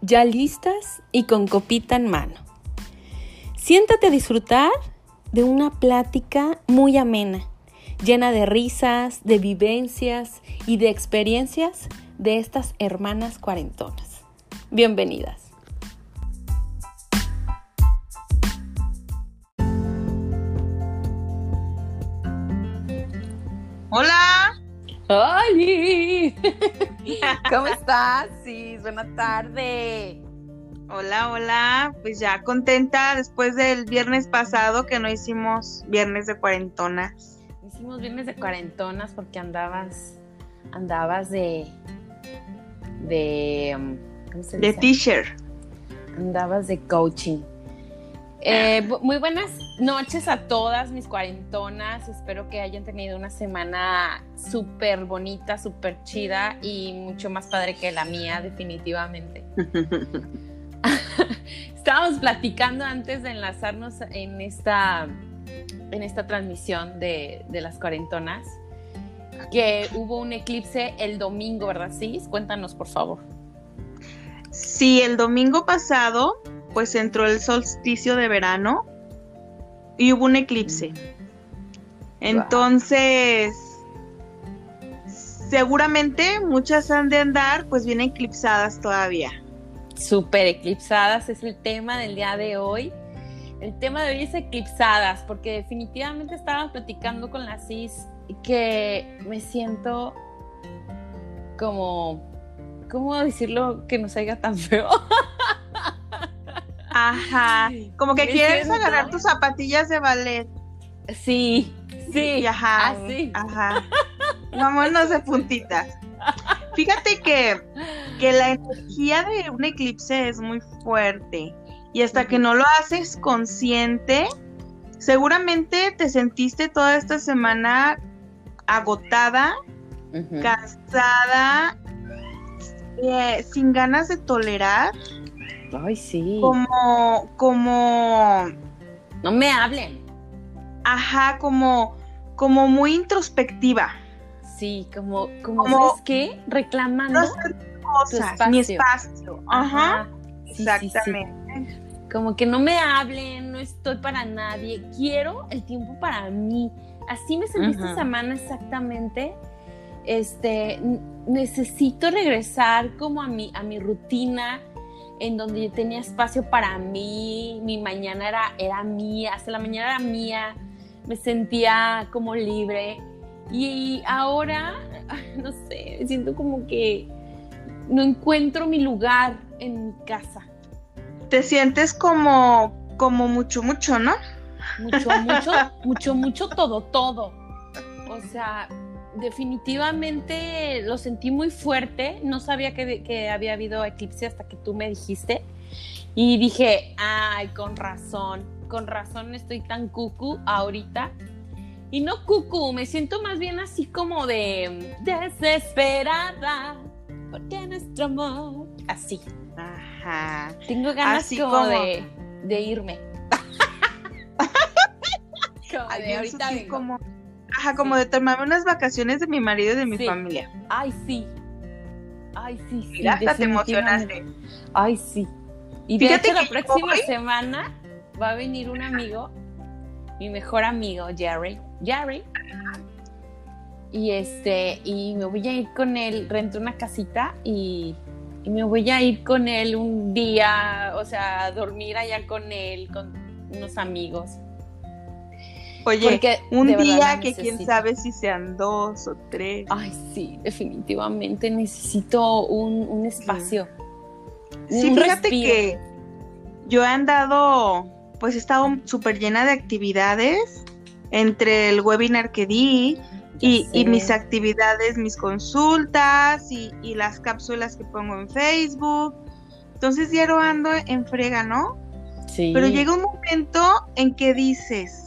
ya listas y con copita en mano. Siéntate a disfrutar de una plática muy amena, llena de risas, de vivencias y de experiencias de estas hermanas cuarentonas. Bienvenidas. Hola. ¡Hola! ¿Cómo estás? Sí, buena tarde. Hola, hola. Pues ya contenta después del viernes pasado que no hicimos viernes de cuarentonas. Hicimos viernes de cuarentonas porque andabas, andabas de, de, um, ¿cómo se De dice? teacher. Andabas de coaching. Eh, muy buenas noches a todas mis cuarentonas. Espero que hayan tenido una semana súper bonita, súper chida y mucho más padre que la mía, definitivamente. Estábamos platicando antes de enlazarnos en esta, en esta transmisión de, de las cuarentonas que hubo un eclipse el domingo, ¿verdad, Cis? Cuéntanos, por favor. Sí, el domingo pasado, pues entró el solsticio de verano y hubo un eclipse. Entonces, seguramente muchas han de andar, pues bien eclipsadas todavía. Super eclipsadas es el tema del día de hoy. El tema de hoy es eclipsadas, porque definitivamente estaba platicando con la CIS que me siento como, ¿cómo decirlo que no salga tan feo? Ajá, como que quieres siento- agarrar tus zapatillas de ballet. Sí, sí, Y ajá, así. ajá. Vámonos de puntitas. Fíjate que, que la energía de un eclipse es muy fuerte. Y hasta que no lo haces consciente, seguramente te sentiste toda esta semana agotada, cansada, eh, sin ganas de tolerar, Ay, sí. como, como, No me hablen. ajá, como, como muy introspectiva. Sí, como, como, Como- ¿sabes qué? Reclamando. No cosas, mi espacio. Ajá. Sí, sí, sí. Exactamente. Como que no me hablen, no estoy para nadie, quiero el tiempo para mí. Así me sentí esta semana exactamente. Este, necesito regresar como a mi, a mi rutina, en donde yo tenía espacio para mí, mi mañana era, era mía, hasta la mañana era mía, me sentía como libre. Y ahora, no sé, siento como que no encuentro mi lugar en mi casa. Te sientes como, como mucho, mucho, ¿no? Mucho, mucho, mucho, mucho, todo, todo. O sea, definitivamente lo sentí muy fuerte. No sabía que, que había habido eclipse hasta que tú me dijiste. Y dije, ay, con razón, con razón estoy tan cucu ahorita. Y no cucu, me siento más bien así como de desesperada. Porque nuestro amor. Así. Ajá. Tengo ganas Así como, como- de, de irme. Como de ahorita vengo. como, ajá, como Sí. de tomarme unas vacaciones de mi marido y de mi Sí. familia. Ay, sí. Ay, sí, sí. Mira, hasta te emocionaste. Ay, sí. Y Fíjate de hecho, la que próxima hoy- semana va a venir un amigo, mi mejor amigo, Jerry. Jerry. Y este, y me voy a ir con él, rento una casita y, y me voy a ir con él un día, o sea, a dormir allá con él, con unos amigos. Oye, Porque un día que quién sabe si sean dos o tres. Ay, sí, definitivamente necesito un, un espacio. Sí, un fíjate respiro. que yo he andado, pues he estado súper llena de actividades entre el webinar que di y, y mis actividades, mis consultas y, y las cápsulas que pongo en Facebook. Entonces diario ando en frega, ¿no? Sí. Pero llega un momento en que dices,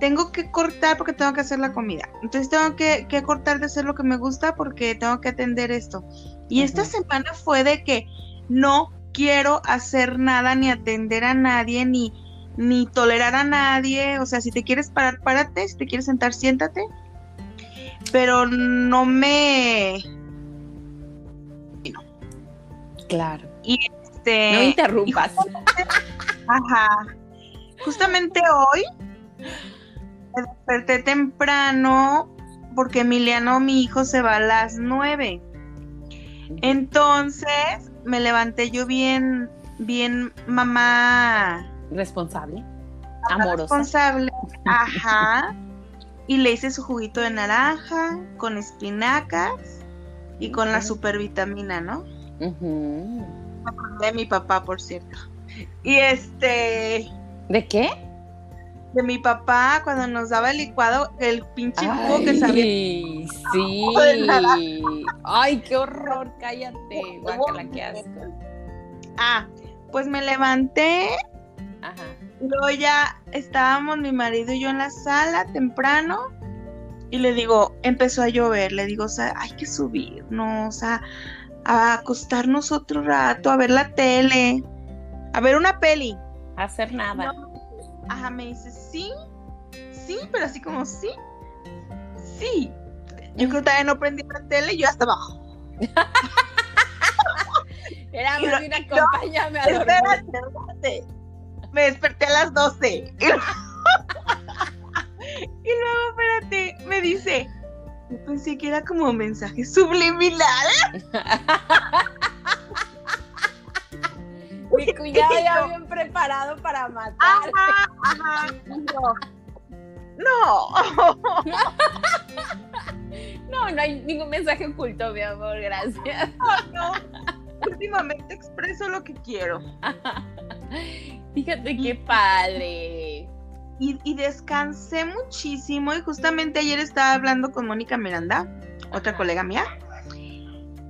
tengo que cortar porque tengo que hacer la comida. Entonces tengo que, que cortar de hacer lo que me gusta porque tengo que atender esto. Y esta semana fue de que no quiero hacer nada ni atender a nadie ni, ni tolerar a nadie. O sea, si te quieres parar, párate. Si te quieres sentar, siéntate. Pero no me... Claro. Y este. No interrumpas. ajá. Justamente hoy me desperté temprano porque Emiliano, mi hijo, se va a las nueve. Entonces me levanté yo bien, bien mamá. Responsable. Amorosa. Responsable. Ajá. Y le hice su juguito de naranja con espinacas y con la supervitamina, ¿no? De mi papá, por cierto. Y este, ¿De qué? De mi papá, cuando nos daba el licuado, el pinche jugo que sabía. Ay, sí. Ay, qué horror, cállate. Guácala, qué asco. Ah, pues me levanté, Ajá. luego ya estábamos mi marido y yo en la sala temprano. Y le digo, empezó a llover, le digo, o sea, hay que subirnos, o sea, a acostarnos otro rato, a ver la tele, a ver una peli. Hacer nada. No. Ajá, me dice, sí, sí, pero así como sí, sí. Yo creo que todavía no prendí la tele y yo hasta abajo. Era más bien acompáñame a dormir. Espérate. Me desperté a las 12. Y luego, y luego, espérate, me dice, yo pensé que era como mensaje subliminal. Mi cuñado ya bien preparado para matar. Ajá, ajá. No. No, no hay ningún mensaje oculto, mi amor, gracias. no. Últimamente expreso lo que quiero. Fíjate qué padre. Y, y descansé muchísimo y justamente ayer estaba hablando con Mónica Miranda, otra colega mía,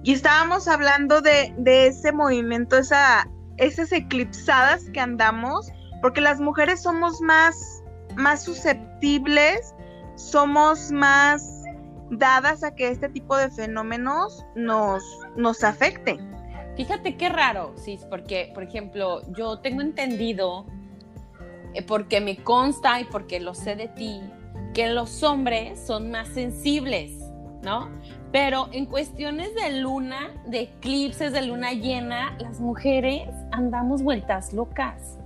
y estábamos hablando de, de ese movimiento, esa, esas eclipsadas que andamos, porque las mujeres somos más, más susceptibles, somos más dadas a que este tipo de fenómenos nos, nos afecten. Fíjate qué raro, sí, porque, por ejemplo, yo tengo entendido, eh, porque me consta y porque lo sé de ti, que los hombres son más sensibles, ¿no? Pero en cuestiones de luna, de eclipses, de luna llena, las mujeres andamos vueltas locas.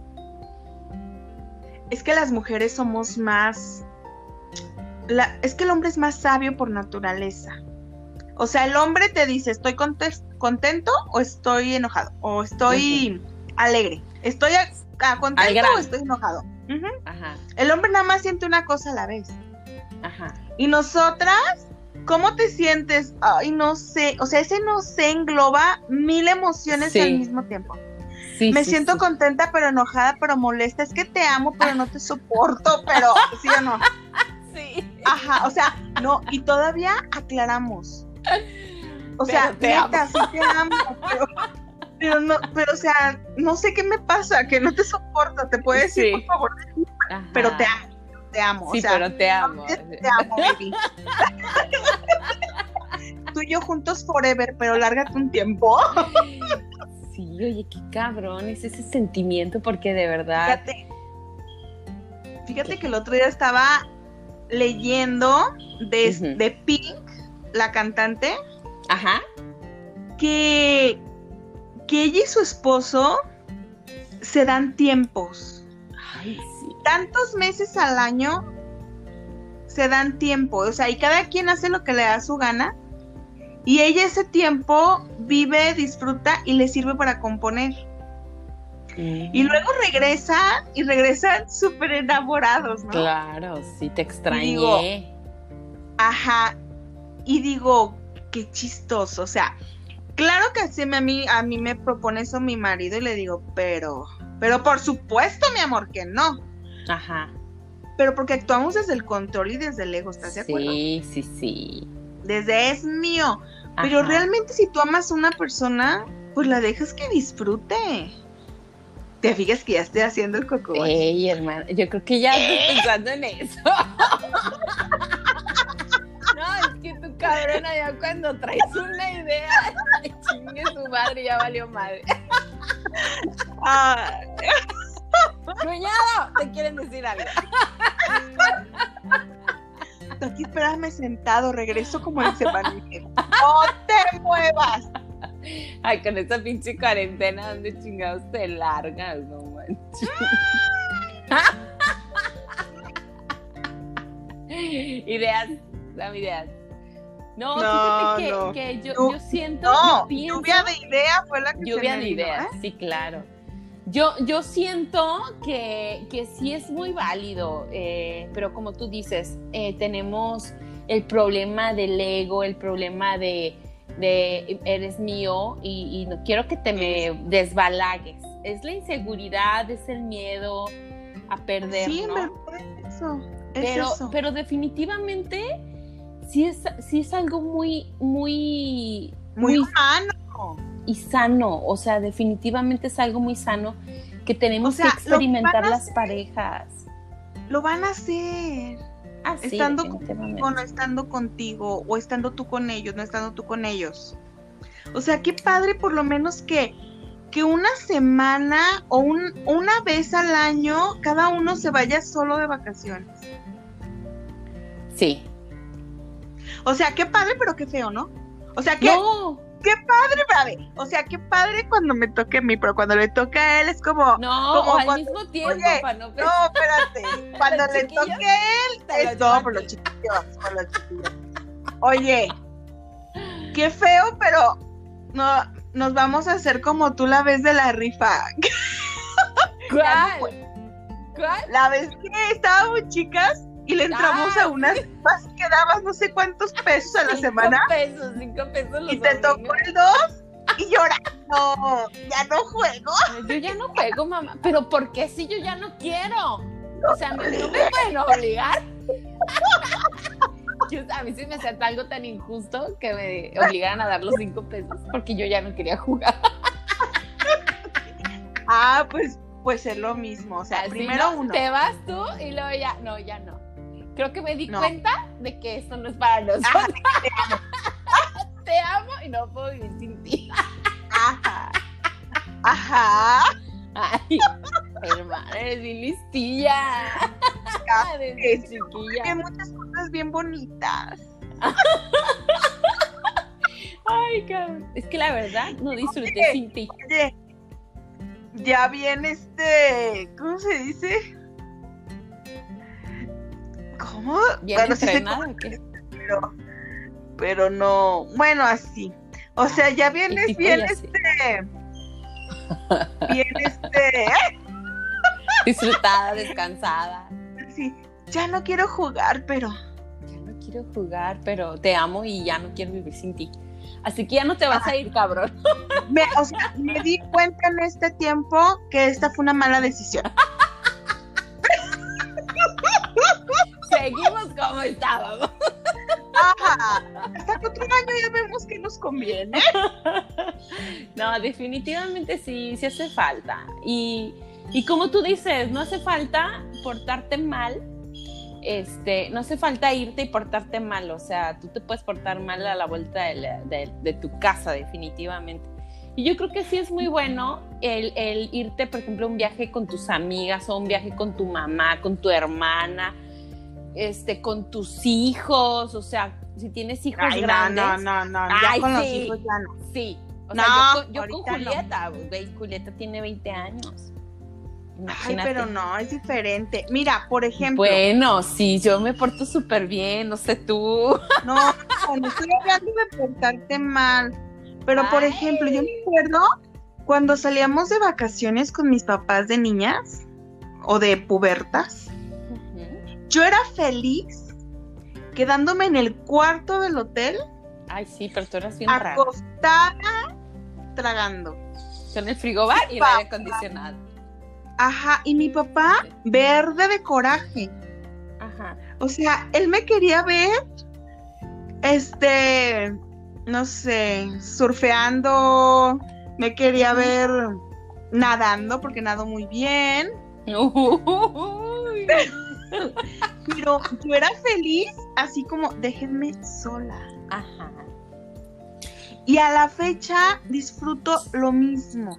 Es que las mujeres somos más... la- es que el hombre es más sabio por naturaleza. O sea, el hombre te dice, estoy contento o estoy enojado, o estoy alegre, estoy a- a Al contento o estoy enojado. El hombre nada más siente una cosa a la vez. ajá. Y nosotras, ¿cómo te sientes? Ay, no sé. O sea, ese no sé engloba mil emociones Sí. al mismo tiempo. Sí, Me sí, siento sí. contenta, pero enojada, pero molesta. Es que te amo, pero no te soporto, pero sí o no. Sí. Ajá, o sea, no, y todavía aclaramos. O sea, Pero te neta, sí te amo, pero, pero no, pero o sea, no sé qué me pasa, que no te soporto, te puedo decir, Sí. por favor, Ajá. pero te amo, te amo, Sí, o sea, pero te amo. te amo, baby. Tú y yo juntos forever, pero lárgate un tiempo. Sí, oye, qué cabrón es ese sentimiento, porque de verdad. Fíjate, fíjate que el otro día estaba leyendo de, de Pink, la cantante, Ajá. que, que ella y su esposo se dan tiempos. Ay, sí. Tantos meses al año se dan tiempo. O sea, y cada quien hace lo que le da su gana. Y ella ese tiempo vive, disfruta y le sirve para componer. Y luego regresan y regresan súper enamorados, ¿no? Claro, sí, te extrañé. digo, Ajá. Y digo, qué chistoso. O sea, claro que así a mí, a mí me propone eso mi marido y le digo, pero, pero por supuesto, mi amor, que no. Ajá. Pero porque actuamos desde el control y desde el ego, ¿estás de acuerdo? Sí, sí, sí. Desde es mío. Pero realmente si tú amas a una persona, pues la dejas que disfrute. Te fijas que ya estoy haciendo el coco. Ey, hermano, yo creo que ya estoy pensando en eso. No, es que tu cabrona ya cuando traes una idea, chingue su madre, ya valió madre. Ah, Cuñado, te quieren decir algo. aquí espérame sentado, regreso como en semanita. No te muevas. Ay, con esta pinche cuarentena, ¿dónde chingados te largas? No manches. ideas, dame ideas. No, fíjate que, que yo, yo, siento. No, lluvia de ideas fue la que Lluvia de ideas, ¿eh? sí, claro. Yo, yo siento que, que sí es muy válido, eh, pero como tú dices, eh, tenemos el problema del ego, el problema de, de eres mío y, no quiero que te me desbalagues. Es la inseguridad, es el miedo a perder. Sí, eso. pero, pero definitivamente sí es, sí es algo muy, muy, muy, sano. Y sano, o sea, definitivamente es algo muy sano que tenemos que experimentar las parejas. Lo van a hacer. Ah, estando contigo, no estando contigo, o estando tú con ellos, no estando tú con ellos. O sea, qué padre por lo menos que, que una semana o un, una vez al año cada uno se vaya solo de vacaciones. Sí. O sea, qué padre, pero qué feo, ¿no? O sea, que qué padre, padre. O sea, qué padre cuando me toque a mí, pero cuando le toca a él es como. No, como al mismo tiempo, oye, no, espérate. Cuando le toque a él, es todo por los chiquillos, por los chiquillos. Oye, qué feo, pero no, nos vamos a hacer como tú la vez de la rifa. ¿Cuál? ¿Cuál? La vez que estábamos chicas y le entramos a unas más que dabas no sé cuántos pesos a la semana. Cinco pesos, cinco pesos. y te tocó el dos y llora. No, ya no juego. Yo ya no juego, mamá. Pero ¿por qué si yo ya no quiero? O sea, no, me pueden obligar. a mí sí me hacía algo tan injusto que me obligaran a dar los cinco pesos porque yo ya no quería jugar. ah, pues, pues es lo mismo. O sea, primero uno. Te vas tú y luego ya, no, ya no creo que me di cuenta de que esto no es para nosotros. te amo y no puedo vivir sin ti. Ajá. Ajá. Ay, hermana, eres bien listilla. Desde chiquilla. Hay muchas cosas bien bonitas. Ay, cabrón. Es que la verdad no disfruté sin ti. Oye, ya viene este. ¿Cómo se dice? ¿Cómo? ¿Bien Pero, pero no, bueno, así. O sea, ya vienes bien este. Bien este. Disfrutada, descansada. Sí, ya no quiero jugar, pero. Ya no quiero jugar, pero te amo y ya no quiero vivir sin ti. Así que ya no te vas a ir, cabrón. Me, o sea, me di cuenta en este tiempo que esta fue una mala decisión. seguimos como estábamos. hasta que otro año ya vemos que nos conviene. No, definitivamente sí, sí hace falta. Y, y como tú dices, no hace falta portarte mal. Este, no hace falta irte y portarte mal, o sea, tú te puedes portar mal a la vuelta de, de, tu casa, definitivamente. Y yo creo que sí es muy bueno el, el, irte, por ejemplo, a un viaje con tus amigas o un viaje con tu mamá, con tu hermana, este, con tus hijos, o sea, si tienes hijos grandes. No, no, no, no, ya con los hijos ya no. Sí, o sea, yo, con Julieta, Julieta tiene 20 años. Ay, pero no, es diferente. Mira, por ejemplo. Bueno, sí, yo me porto súper bien, no sé tú. No, no, estoy hablando de portarte mal. Pero, por ejemplo, yo me acuerdo cuando salíamos de vacaciones con mis papás de niñas o de pubertas yo era feliz quedándome en el cuarto del hotel. Ay, sí, pero tú eras bien acostada, tragando. Con el frigobar y el aire acondicionado. Ajá, y mi papá verde de coraje. Ajá. O sea, él me quería ver, este, no sé, surfeando, me quería ver nadando porque nado muy bien. Pero yo era feliz, así como, déjenme sola. Ajá. Y a la fecha disfruto lo mismo.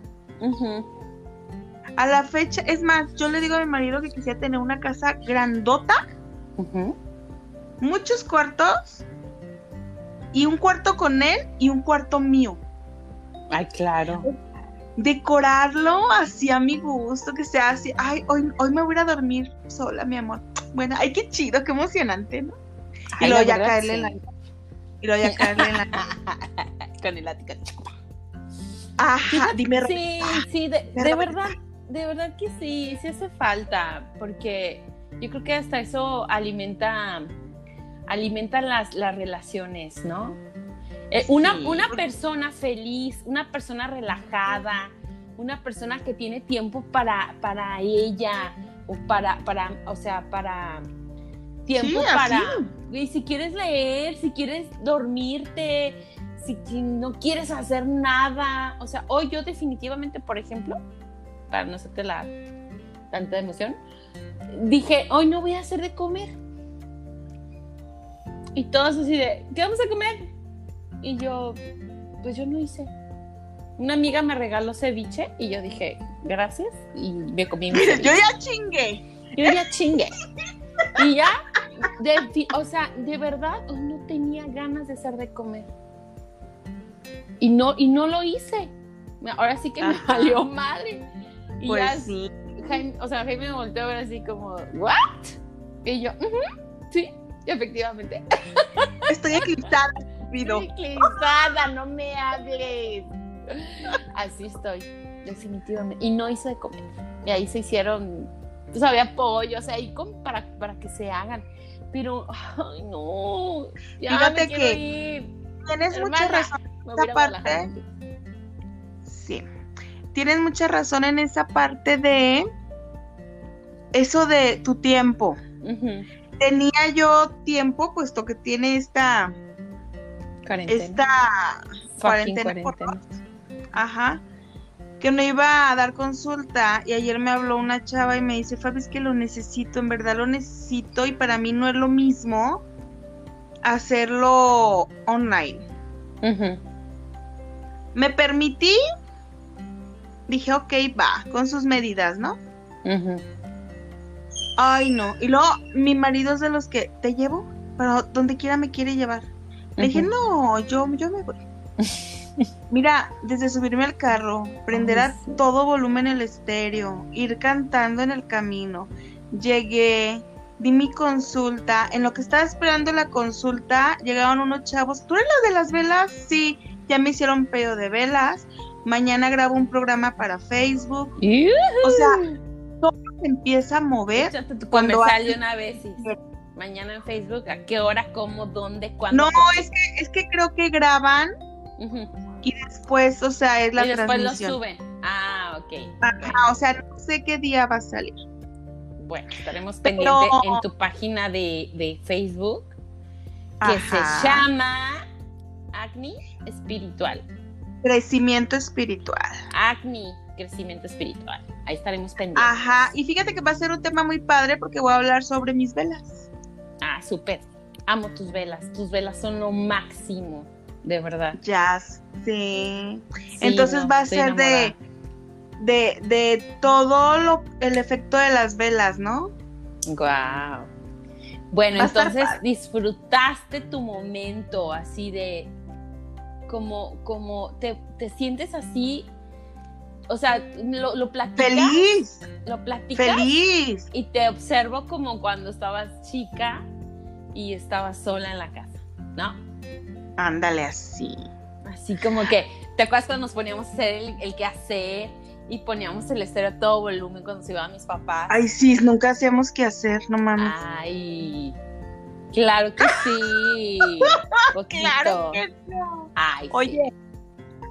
A la fecha, es más, yo le digo a mi marido que quisiera tener una casa grandota, muchos cuartos, y un cuarto con él y un cuarto mío. Ay, claro. Decorarlo así a mi gusto, que sea así. Ay, hoy, hoy me voy a dormir sola, mi amor. Bueno, ay, qué chido, qué emocionante, ¿no? y luego ya caerle en la. Y luego ya caerle en la. Con el látigo. Ajá, dime. Sí, sí, de, de verdad, de verdad que sí, sí hace falta, porque yo creo que hasta eso alimenta, alimenta las, las relaciones, ¿no? Eh, una, una persona feliz, una persona relajada, una persona que tiene tiempo para, para ella, o para, para, o sea, para tiempo para. Y si quieres leer, si quieres dormirte, si, si, no quieres hacer nada. O sea, hoy yo definitivamente, por ejemplo, para no hacerte la tanta emoción, dije, hoy no voy a hacer de comer. Y todos así de, ¿qué vamos a comer? Y yo, pues yo no hice. Una amiga me regaló ceviche y yo dije, gracias. Y me comí mi ceviche. Yo ya chingué. Yo ya chingué. Y ya, de, o sea, de verdad, no tenía ganas de hacer de comer. Y no, y no lo hice. Ahora sí que me Ajá. valió madre. Y Pues ya, sí. Jaime, o sea, Jaime me volteó a ver así como, ¿what? Y yo, "Ujú, sí, efectivamente. Estoy eclipsada, pido. Estoy eclipsada, no me hables. Así estoy, definitivamente. Y no hice de comer. Y ahí se hicieron, pues había pollo, o sea, ahí como para, para que se hagan. Pero, ay, no. Ya Fíjate me que ir. Tienes mucha Hermana, razón. Me voy a ir a parte-. Sí. Tienes mucha razón en esa parte de eso de tu tiempo. Tenía yo tiempo, puesto que tiene esta, Cuarentena. esta cuarentena por. Ajá. Que no iba a dar consulta y ayer me habló una chava y me dice, Fabi, es que lo necesito, en verdad lo necesito y para mí no es lo mismo hacerlo online. Me permití, dije, ok, va, con sus medidas, ¿no? Ujú. Ay, no. Y luego mi marido es de los que te llevo, pero donde quiera me quiere llevar. Le dije, no, yo, yo me voy. Mira, desde subirme al carro, prender a todo volumen el estéreo, ir cantando en el camino. Llegué, di mi consulta. En lo que estaba esperando la consulta, llegaron unos chavos. ¿Tú eres la de las velas? Sí, ya me hicieron pedo de velas. Mañana grabo un programa para Facebook. O sea, todo se empieza a mover. Tu Cuando comercial hay- de una vez. sí. Mañana en Facebook, ¿a qué hora, cómo, dónde, cuándo? No, es que, es que creo que graban y después, o sea, es la y después lo suben. Ah, ok. Ajá, o sea, no sé qué día va a salir. Bueno, estaremos Pero- pendientes en tu página de, de Facebook que Ajá. se llama Acne Espiritual. Crecimiento espiritual. Acne Crecimiento Espiritual. Ahí estaremos pendientes. Ajá, y fíjate que va a ser un tema muy padre porque voy a hablar sobre mis velas. Ah, súper. Amo tus velas. Tus velas son lo máximo, de verdad. Ya sé. Sí, Entonces no, va a ser de, enamorada. de, de todo lo, el efecto de las velas, ¿no? Guau. Bueno, Va entonces disfrutaste tu momento así de como, como te, te sientes así, o sea, lo, lo platicas, Feliz, lo platicas feliz. y te observo como cuando estabas chica y estabas sola en la casa, ¿no? Ándale así. Así como que, ¿te acuerdas cuando nos poníamos a hacer el, el que hacer y poníamos el estéreo a todo volumen cuando se iban mis papás? Ay, sí, nunca hacíamos qué hacer, no mames. Ay, claro que sí. Claro que no. Ay, sí. Oye,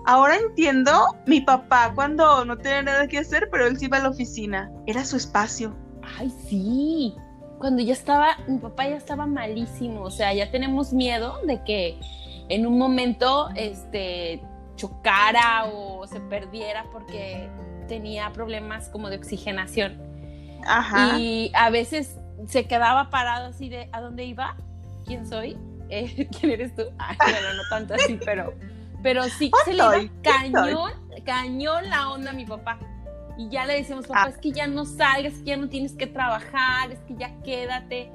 ahora entiendo mi papá cuando no tenía nada que hacer, pero él sí iba a la oficina. Era su espacio. Ay, sí. Cuando ya estaba, mi papá ya estaba malísimo. O sea, ya tenemos miedo de que en un momento este, chocara o se perdiera porque tenía problemas como de oxigenación. Ajá. Y a veces se quedaba parado así de, ¿a dónde iba? ¿Quién soy? Eh, ¿Quién eres tú? Ay, bueno, no tanto así, pero, pero sí se le iba cañón, cañón la onda a mi papá. Y ya le decíamos, papá, Ah. es que ya no salgas, que ya no tienes que trabajar, es que ya quédate.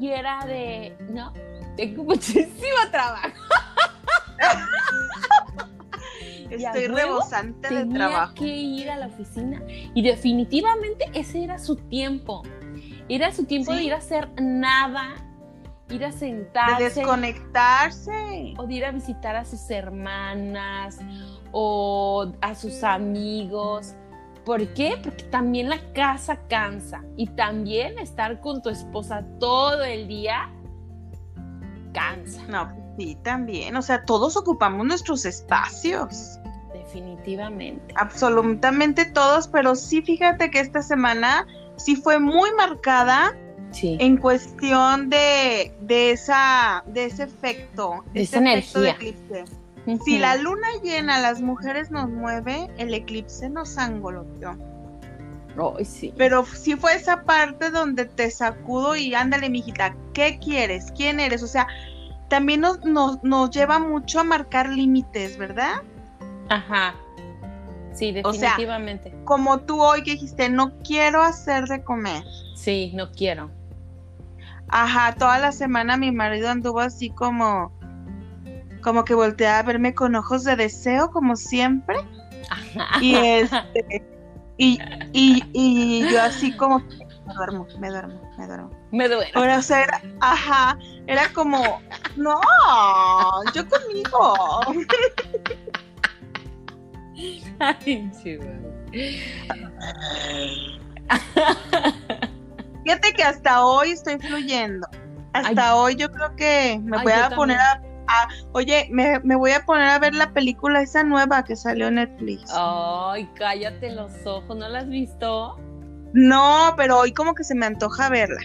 Y era de, no, tengo muchísimo trabajo. Estoy rebosante de tenía trabajo. que ir a la oficina. Y definitivamente ese era su tiempo. Era su tiempo de ir a hacer nada, ir a De sentarse desconectarse. o de ir a visitar a sus hermanas o a sus amigos. ¿Por qué? Porque también la casa cansa y también estar con tu esposa todo el día cansa, No, sí, también. O sea, todos ocupamos nuestros espacios. definitivamente. Absolutamente todos, pero sí fíjate que esta semana sí fue muy marcada Sí. en cuestión de, de esa de ese efecto, De ese esa efecto de Si la luna llena a las mujeres nos mueve, el eclipse nos angoloteó. Ay, sí. Pero sí fue esa parte donde te sacudo y ándale, mijita, ¿qué quieres? ¿Quién eres? O sea, también nos, nos, nos lleva mucho a marcar límites, ¿verdad? Ajá. Sí, O sea, definitivamente. Como tú hoy que dijiste, no quiero hacer de comer. sí, no quiero. Ajá, toda la semana mi marido anduvo así como, como que volteaba a verme con ojos de deseo, como siempre. Ajá. Y este, y, y, y yo así como, me duermo, me duermo, me duermo. Me. Ahora, o sea, era, ajá, era como, no, yo conmigo. Ay. Fíjate que hasta hoy estoy fluyendo. Hasta hoy yo creo que me Ay, voy a poner a, a- oye, me, me voy a poner a ver la película esa nueva que salió en Netflix. Ay, cállate los ojos, ¿no la has visto? No, pero hoy como que se me antoja verla.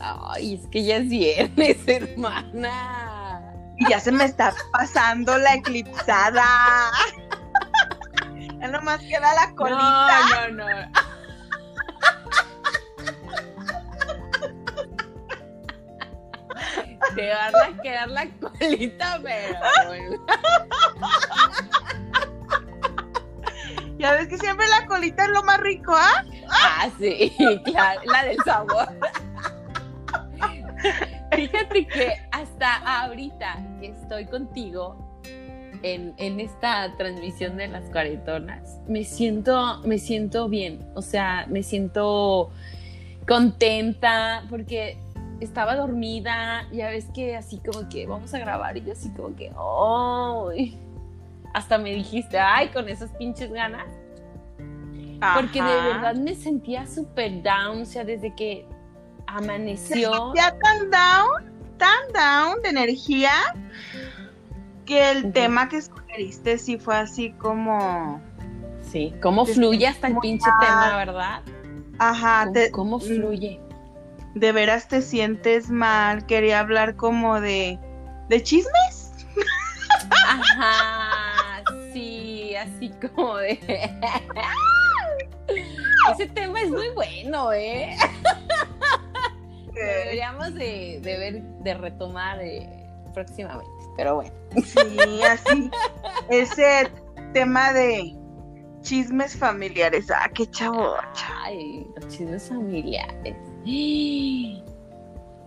Ay, es que ya es viernes, hermana. Y ya se me está pasando la eclipsada. ya nomás queda la colita. No, no, no. Te van a quedar la colita, pero. Ya ves que siempre la colita es lo más rico, ¿ah? Ah, sí, claro, la del sabor. Fíjate que hasta ahorita que estoy contigo en, en esta transmisión de las cuaretonas, me siento, me siento bien. O sea, me siento contenta porque estaba dormida. Ya ves que así como que vamos a grabar y yo así como que, ¡ay! Hasta me dijiste, ay, con esas pinches ganas. Porque de verdad me sentía súper down, o sea, desde que amaneció. Ya tan down, tan down de energía, que el tema que sugeriste sí fue así como, Sí, cómo fluye hasta el pinche tema, ¿verdad? ajá, ¿Cómo, te- cómo fluye? De veras te sientes mal, quería hablar como de, de chismes. Ajá, sí, así como de... Ese tema es muy bueno, ¿eh? Deberíamos de, de ver, de retomar eh, próximamente, pero bueno. Sí, así, ese tema de chismes familiares, ah, qué chavo. Ay, los chismes familiares.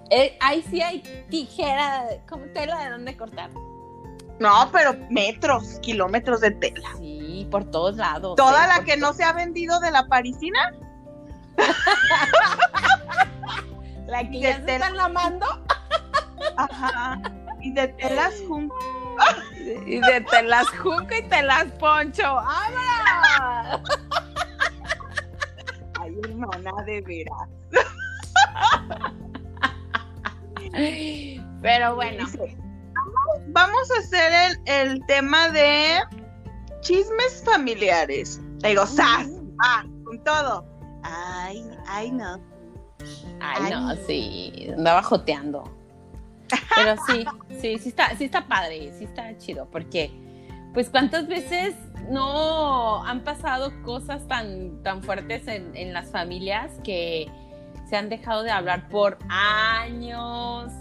Eh, ahí sí hay tijera, como tela de dónde cortar. No, pero metros, kilómetros de tela. Sí, por todos lados. Toda eh, la que no se ha vendido de la parisina, La que de ya se están lamando. ajá, y de telas juntas. Y de te las junco y te las poncho. ¡Vámonos! Ay, hermana, de veras. Pero bueno, vamos, vamos a hacer el, el tema de chismes familiares. Digo, ¡zas! Ah, con todo. Ay, ay, no. ay no, sí, andaba joteando. Pero sí, sí, sí está, sí está padre, sí está chido, porque pues cuántas veces no han pasado cosas tan, tan fuertes en, en las familias que se han dejado de hablar por años,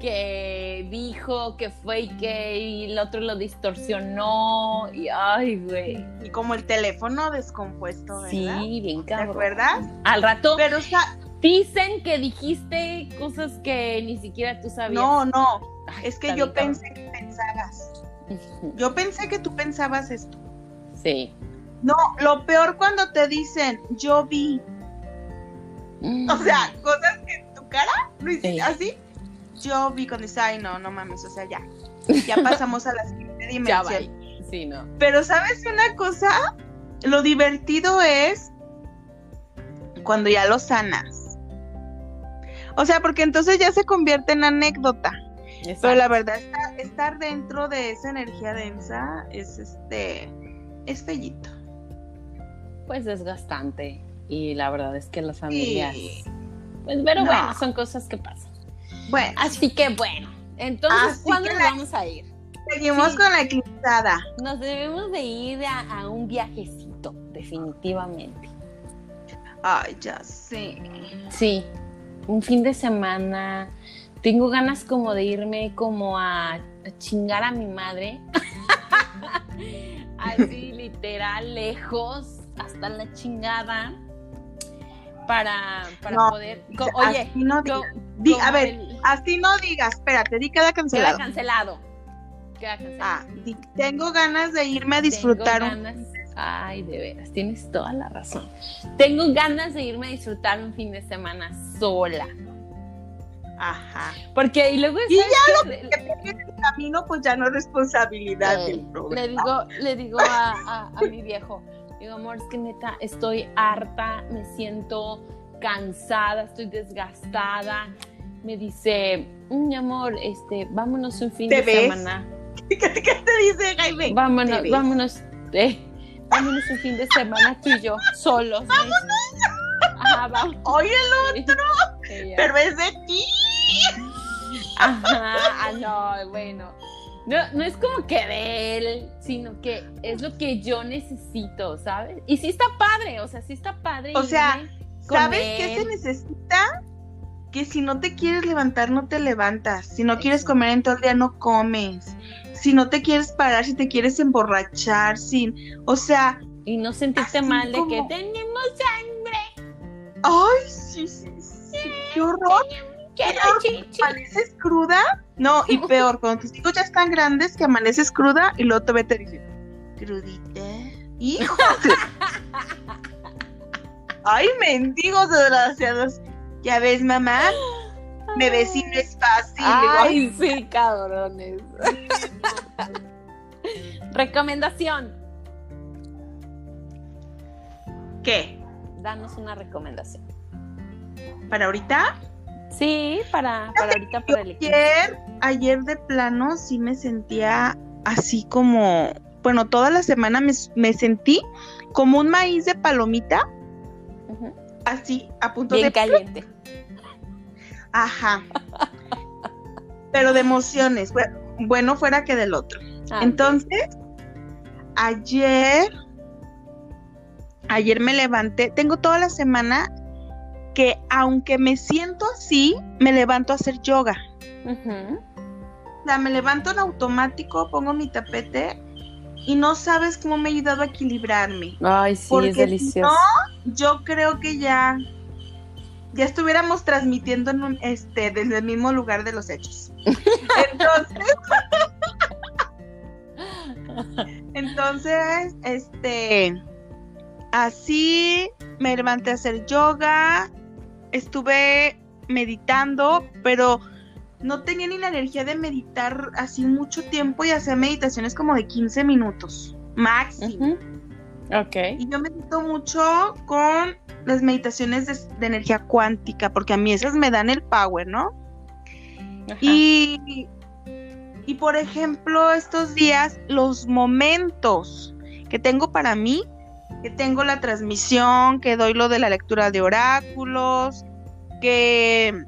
que dijo que fue y que y el otro lo distorsionó, y ay, güey. Y como el teléfono descompuesto, ¿verdad? Sí, bien ¿Te cabrón. acuerdas? Al rato Pero, o sea, dicen que dijiste cosas que ni siquiera tú sabías. no, no. Ay, Es que yo cabrón. pensé que pensabas. Yo pensé que tú pensabas esto. Sí. No, lo peor cuando te dicen, yo vi. O sea, cosas que en tu cara no hiciste así. Yo vi cuando dice, ay, no, no mames, o sea, ya. Ya pasamos a la siguiente dimensión. Sí, no. Pero ¿sabes una cosa? Lo divertido es cuando ya lo sanas. O sea, porque entonces ya se convierte en anécdota. Pero la verdad, estar, estar, dentro de esa energía densa es este es fellito. Pues desgastante. Y la verdad es que las familias. Pues, pero bueno, son cosas que pasan. Bueno. Así que bueno. Entonces, ¿cuándo nos vamos a ir? Seguimos con la eclipsada. Nos debemos de ir a, un viajecito, definitivamente. Ay, ya sé. Sí, un fin de semana. Tengo ganas como de irme como a, chingar a mi madre. Así literal, lejos, hasta la chingada. Para, para poder. oye, no a ver, así no digas, espérate, di queda cancelado. Queda cancelado. Ah, tengo ganas de irme a disfrutar. Ay, de veras, tienes toda la razón. Tengo ganas de irme a disfrutar un fin de semana sola. Ajá. Porque y luego y ya lo que te el camino, pues ya no es responsabilidad del problema. Le digo, le digo a, a, mi viejo, digo, amor, es que neta, estoy harta, me siento cansada, estoy desgastada. Me dice, mi amor, este, vámonos un fin de semana. ¿Qué, te dice Jaime? Vámonos, vámonos, eh, vámonos un fin de semana tú y yo, solos. ¡Vámonos! Ajá, vamos. Oye el otro, pero es de ti. Ajá, ah, no, bueno. No, no es como que de él, sino que es lo que yo necesito, ¿sabes? Y sí está padre, o sea, sí está padre. O sea, ¿sabes qué se necesita? Que si no te quieres levantar, no te levantas. Si no quieres comer en todo el día, no comes si no te quieres parar, si te quieres emborrachar, sin, o sea... Y no sentirte mal de que tenemos sangre. Ay, sí, sí, sí, qué horror. ¿Qué ¿Amaneces cruda? No, y peor, cuando tus hijos ya están grandes, que amaneces cruda y luego te te dice, crudita, hijo. Ay, mendigos desgraciados. Ya ves, mamá, me ves y no es fácil. Ay, sí, cabrones. recomendación. ¿Qué? Danos una recomendación. ¿Para ahorita? Sí, para, para ahorita para el ayer, ayer de plano sí me sentía así como, bueno, toda la semana me, sentí como un maíz de palomita, así, a punto Bien caliente. Ajá. Pero de emociones, bueno fuera que del otro. Ah, Entonces, ayer, ayer me levanté, tengo toda la semana que aunque me siento así, me levanto a hacer yoga. O sea, me levanto en automático, pongo mi tapete y no sabes cómo me ha ayudado a equilibrarme. Ay, sí, es delicioso. no, yo creo que ya ya estuviéramos transmitiendo en este, desde el mismo lugar de los hechos. Entonces, entonces, este, así me levanté a hacer yoga, estuve meditando, pero no tenía ni la energía de meditar así mucho tiempo y hacer meditaciones como de 15 minutos máximo. Ok. Y yo medito mucho con las meditaciones de, energía cuántica, porque a mí esas me dan el power, ¿no? Y, y por ejemplo, estos días, los momentos que tengo para mí, que tengo la transmisión, que doy lo de la lectura de oráculos, que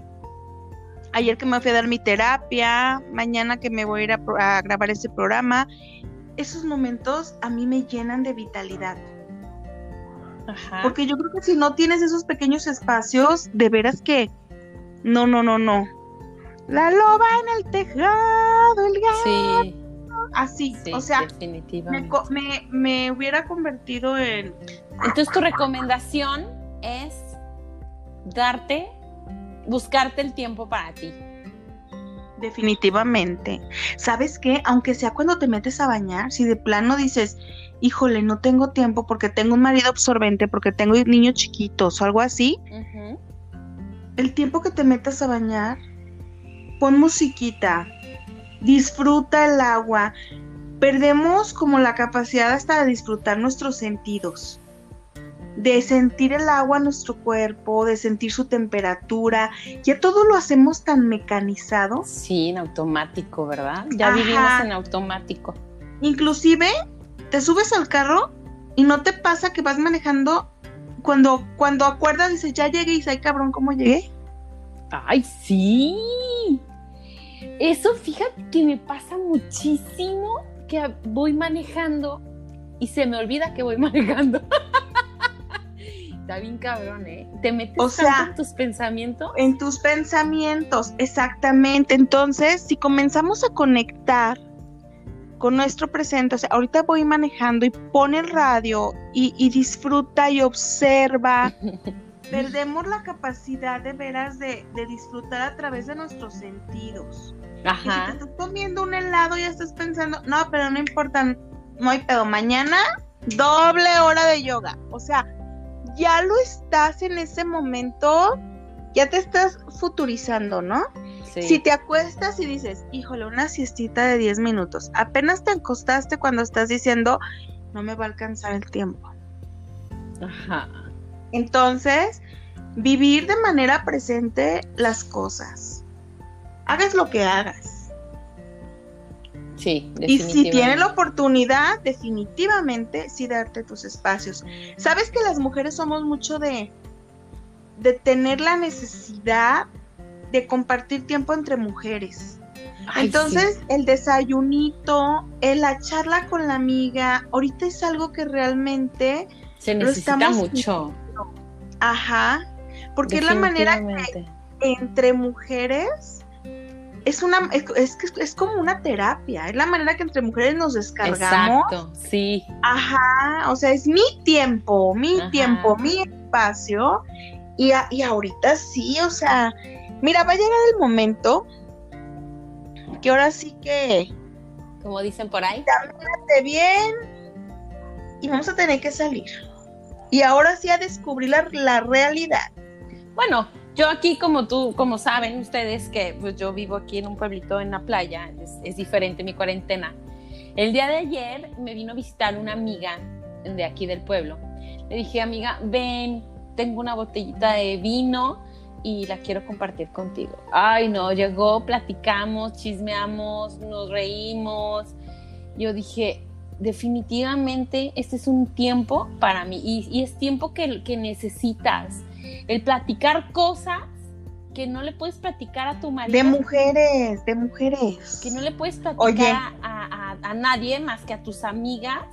ayer que me fui a dar mi terapia, mañana que me voy a ir a, a grabar ese programa, esos momentos a mí me llenan de vitalidad. Porque yo creo que si no tienes esos pequeños espacios, de veras que no, no, no, no. La loba en el tejado, el gato. Sí. Así, o sea, Me, me, hubiera convertido en... Entonces tu recomendación es darte, buscarte el tiempo para ti. Definitivamente. ¿Sabes qué? Aunque sea cuando te metes a bañar, si de plano dices, híjole, no tengo tiempo porque tengo un marido absorbente, porque tengo niños chiquitos o algo así, el tiempo que te metas a bañar, pon musiquita, disfruta el agua. Perdemos como la capacidad hasta de disfrutar nuestros sentidos de sentir el agua en nuestro cuerpo, de sentir su temperatura. Ya todo lo hacemos tan mecanizado. Sí, en automático, ¿verdad? Ya vivimos en automático. Inclusive, te subes al carro y no te pasa que vas manejando cuando, cuando acuerdas, dices, ya llegué y dices, ay cabrón, ¿cómo llegué? Ay, sí. Eso, fíjate que me pasa muchísimo que voy manejando y se me olvida que voy manejando. Está bien cabrón, ¿eh? Te metes en tus pensamientos. En tus pensamientos, exactamente. Entonces, si comenzamos a conectar con nuestro presente, o sea, ahorita voy manejando y pone el radio y, disfruta y observa. Perdemos la capacidad de veras de, disfrutar a través de nuestros sentidos. Ajá. Y si te estás comiendo un helado y estás pensando, no, pero no importa, no hay pedo. Mañana, doble hora de yoga. O sea, ya lo estás en ese momento, ya te estás futurizando, ¿no? Si te acuestas y dices, híjole, una siestita de 10 minutos, apenas te acostaste cuando estás diciendo, no me va a alcanzar el tiempo. Ajá. Entonces, vivir de manera presente las cosas. Hagas lo que hagas. Sí, Y si tienes la oportunidad, definitivamente sí darte tus espacios. Sabes que las mujeres somos mucho de, de tener la necesidad de compartir tiempo entre mujeres. Entonces, el desayunito, el la charla con la amiga, ahorita es algo que realmente se necesita mucho. Ajá, porque es la manera que entre mujeres es una es, es, como una terapia, es la manera que entre mujeres nos descargamos. Exacto, sí. Ajá, o sea, es mi tiempo, mi tiempo, mi espacio. Y, y ahorita sí, o sea, mira, va a llegar el momento que ahora sí que. Como dicen por ahí. Camínate bien y vamos a tener que salir. Y ahora sí a descubrir la, realidad. Bueno, yo aquí, como tú, como saben ustedes, que pues yo vivo aquí en un pueblito en la playa, es, diferente mi cuarentena. El día de ayer me vino a visitar una amiga de aquí del pueblo. Le dije, amiga, ven, tengo una botellita de vino y la quiero compartir contigo. Ay, no, llegó, platicamos, chismeamos, nos reímos. Yo dije, definitivamente este es un tiempo para mí y, es tiempo que, que necesitas el platicar cosas que no le puedes platicar a tu marido. De mujeres, de mujeres. Que no le puedes platicar a, nadie más que a tus amigas.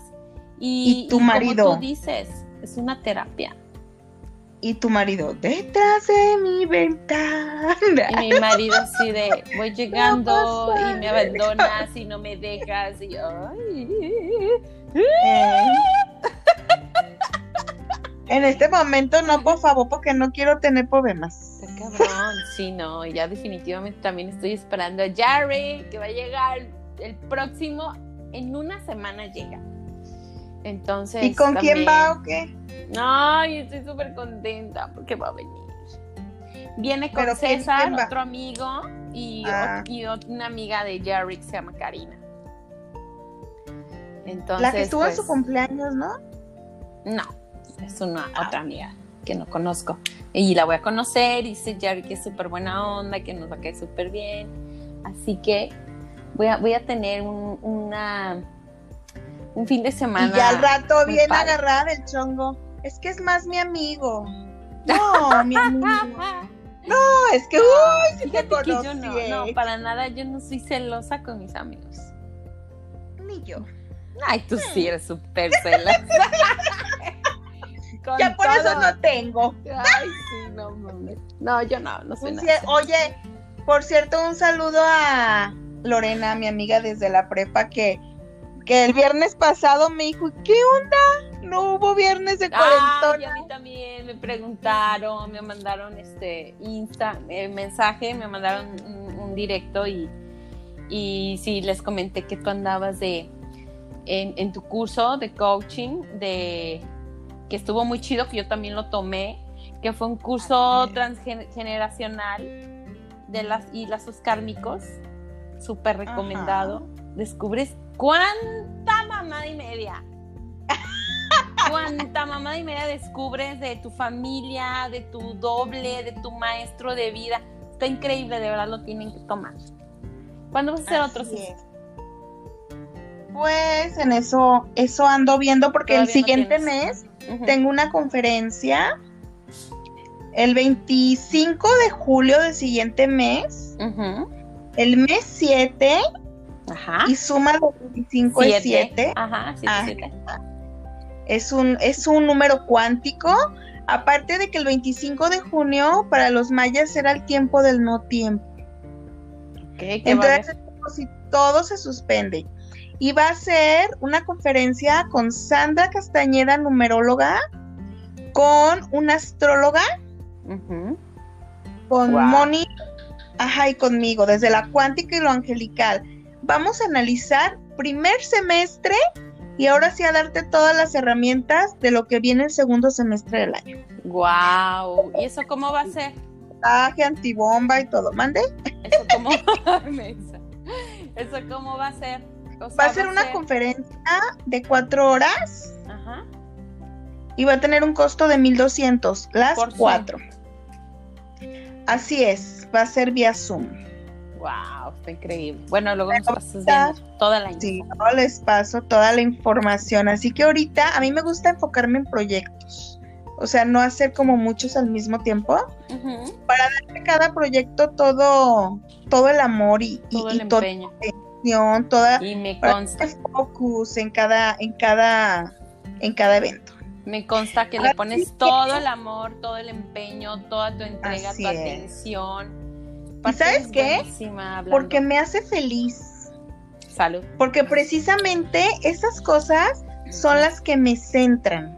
Y, tu marido. Como tú dices, es una terapia. Y tu marido, detrás de mi ventana. Y mi marido así de, voy llegando y me abandonas y no me dejas. Y ay. Eh. En este momento no, por favor, porque no quiero tener problemas. Está cabrón, sí, no, ya definitivamente también estoy esperando a Jerry, que va a llegar el próximo, en una semana llega. Entonces. ¿Y con quién va o qué? Ay, estoy súper contenta porque va a venir. Viene con César, otro amigo, y, ah. y, una amiga de Jerry que se llama Karina. Entonces, La que estuvo en su pues, cumpleaños, ¿no? No, es una otra amiga que no conozco. Y la voy a conocer y dice Jerry que es súper buena onda, que nos va a caer súper bien. Así que voy a, voy a tener un, una, un fin de semana. Y ya al rato bien agarrada del chongo. Es que es más mi amigo. No, mi amigo. No, es que, uy, si te conocí. Yo no, no, para nada, yo no soy celosa con mis amigos. Ni yo. Ay, tú sí eres súper celosa. ya por eso no tengo. Ay, sí, no mames. No, yo no, no sé nada. Oye, por cierto, un saludo a Lorena, mi amiga desde la prepa, que, que el viernes pasado me dijo, ¿qué onda? no hubo viernes de cuarentona. a mí también me preguntaron, me mandaron este Insta, eh, mensaje, me mandaron un, un directo y, y sí, les comenté que tú andabas de en, en tu curso de coaching, de que estuvo muy chido, que yo también lo tomé, que fue un curso es. transgeneracional de las y lazos kármicos, súper recomendado. Descubres cuánta mamada y media. Cuánta mamada y media descubres de tu familia, de tu doble, de tu maestro de vida. Está increíble, de verdad lo tienen que tomar. ¿Cuándo vas a hacer otro? Así Cis? es. Pues en eso, eso ando viendo porque el Todavía siguiente mes tengo una conferencia el 25 de julio del siguiente mes, el mes 7 Ajá. y suma de 25 y 7. Ajá, siete, Ah. siete. Es un, es un número cuántico. Aparte de que el 25 de junio para los mayas era el tiempo del no tiempo. Ok, ¿qué va a haber? Entonces, como si todo se suspende. Y va a ser una conferencia con Sandra Castañeda, numeróloga, con una astróloga, Ujú. con Wow. Moni, ajá, y conmigo, desde la cuántica y lo angelical. Vamos a analizar primer semestre y ahora sí a darte todas las herramientas de lo que viene el segundo semestre del año. Guau. ¿Y eso cómo va a ser? Traje, antibomba y todo. ¿Mande? ¿Eso cómo. ¿Eso cómo va a ser? O sea, Va a ser una conferencia de cuatro horas Ajá. y va a tener un costo de 1200 las Por Zoom. cuatro. Así es, va a ser vía Zoom. Wow, está increíble. Bueno, luego nos pasas viendo toda la Sí, no les paso toda la información. Así que ahorita a mí me gusta enfocarme en proyectos. O sea, no hacer como muchos al mismo tiempo. Ujú. En cada proyecto todo, todo el amor y, Todo y el toda empeño. la atención, toda Y me para consta, el focus en cada, en cada, en cada evento. me consta que Ahora le pones sí que- todo el amor, todo el empeño, toda tu entrega, Así tu es. ¿Y sabes qué? Porque me hace feliz. Salud. Porque precisamente esas cosas son las que me centran,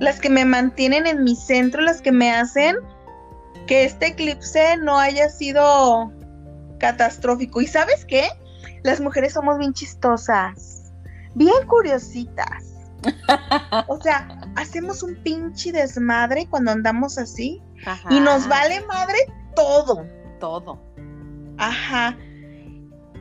las que me mantienen en mi centro, las que me hacen que este eclipse no haya sido catastrófico. ¿Y sabes qué? Las mujeres somos bien chistosas, bien curiositas. O sea, hacemos un pinche desmadre cuando andamos así Ajá. y nos vale madre todo. Todo. Ajá.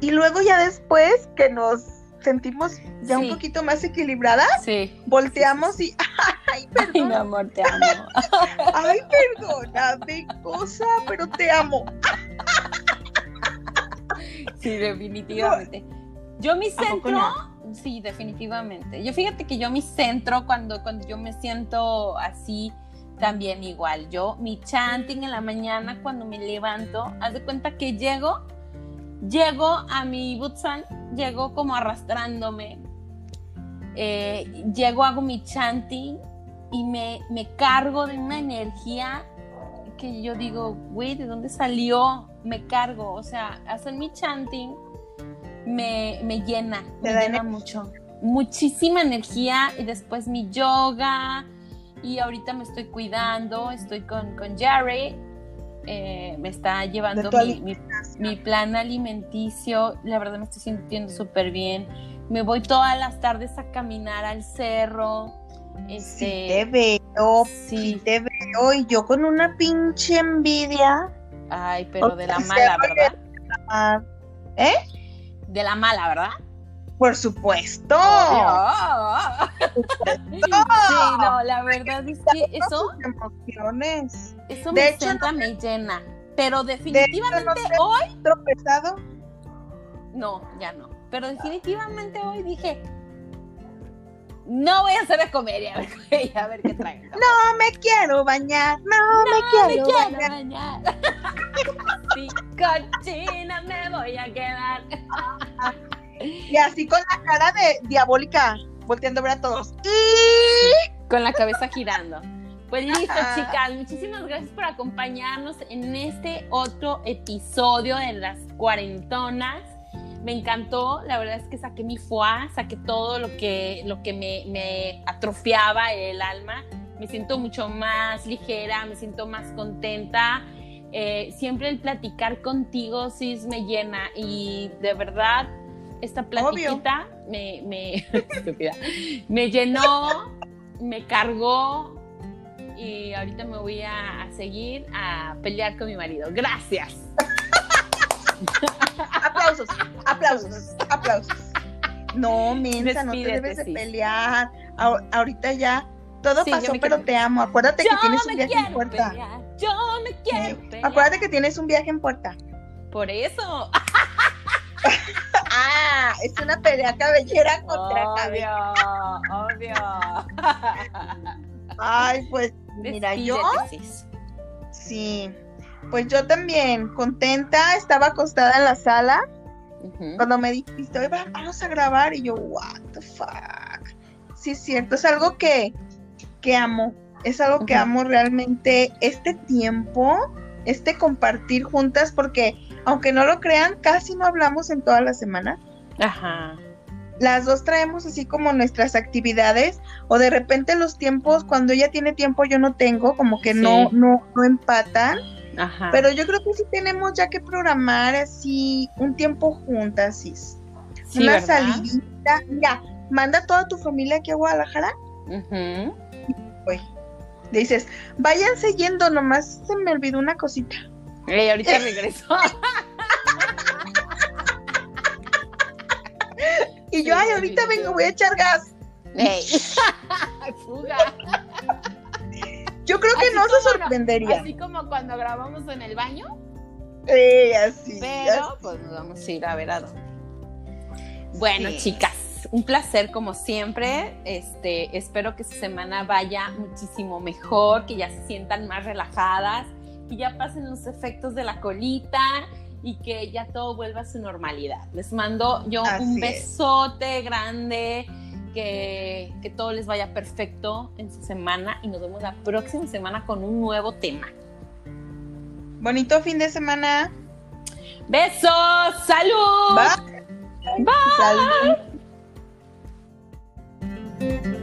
Y luego ya después que nos sentimos ya un poquito más equilibradas, Sí. volteamos y, ay, Ay, mi perdón, amor, te amo. ay, perdóname, cosa, pero te amo. Sí, definitivamente. Yo mi ¿A poco centro, no? sí, definitivamente. Yo fíjate que yo mi centro cuando, cuando yo me siento así, también igual. Yo mi chanting en la mañana cuando me levanto, haz de cuenta que llego, llego a mi butsan, llego como arrastrándome, eh, llego, hago mi chanting y me, me cargo de una energía que yo digo, güey, ¿de dónde salió? Me cargo, o sea, hacer mi chanting me, me llena, me llena energía. mucho. Muchísima energía y después mi yoga y ahorita me estoy cuidando, estoy con, con Jerry, eh, me está llevando mi, mi- mi plan alimenticio, la verdad me estoy sintiendo súper bien. Me voy todas las tardes a caminar al cerro. Sí Este, te veo, sí. sí te veo, y yo con una pinche envidia. Ay, pero de la mala, ¿verdad? ¿Eh? De la mala, ¿verdad? Por supuesto. Sí, no, la verdad es que eso, emociones. eso De me hecho, centra, me llena. Pero De hecho, definitivamente no sé, hoy, tropezado. no, ya no. Pero definitivamente hoy dije, no voy a hacer de comer y a ver, y a ver qué traigo. No me quiero bañar, no, me me quiero, quiero bañar. bañar. Sí, cochina me voy a quedar. Y así con la cara de diabólica, volteando a ver a todos. Y Con la cabeza girando. Pues listo, Ajá. chicas. Muchísimas gracias por acompañarnos en este otro episodio de las cuarentonas. me encantó, la verdad es que saqué mi foie, saqué todo lo que, lo que me, me atrofiaba el alma, me siento mucho más ligera, me siento más contenta. Eh, siempre el platicar contigo, sí, me llena y de verdad esta platiquita me, me, me llenó, me cargó y ahorita me voy a, seguir a pelear con mi marido. Gracias. aplausos, aplausos, aplausos. No, mensa, no te debes de pelear. ahorita ya todo pasó, pero te amo. Acuérdate que tienes un viaje en puerta. Yo me quiero Acuérdate que tienes un viaje en puerta. Por eso. ah, es una pelea cabellera contra cabellera. Obvio, Ay, pues mira, yo. Sí. Pues yo también, contenta, estaba acostada en la sala. Cuando me dijiste, vamos a grabar, y yo, what the fuck. Sí, es cierto, es algo que, que amo. Es algo que amo realmente este tiempo, este compartir juntas, porque aunque no lo crean, casi no hablamos en toda la semana. Ajá. Las dos traemos así como nuestras actividades, o de repente los tiempos, cuando ella tiene tiempo, yo no tengo, como que no, no, no empatan. Ajá. Pero yo creo que sí tenemos ya que programar así un tiempo juntas, sí. Una salidita. Mira, manda a toda tu familia aquí a Guadalajara. Uh Dices, váyanse yendo, nomás se me olvidó una cosita. Ey, ahorita regreso. y yo, ay, ahorita vengo, voy a echar gas. Ey. Fuga. Yo creo que no se sorprendería. así como cuando grabamos en el baño. Sí, así. Pero, pues nos vamos a ir a ver a dónde. Bueno, chicas, un placer como siempre. Este, espero que su semana vaya muchísimo mejor, que ya se sientan más relajadas, que ya pasen los efectos de la colita y que ya todo vuelva a su normalidad. Les mando yo un besote grande, que, que todo les vaya perfecto en su semana y nos vemos la próxima semana con un nuevo tema. Bonito fin de semana. Besos, salud. Bye. Bye.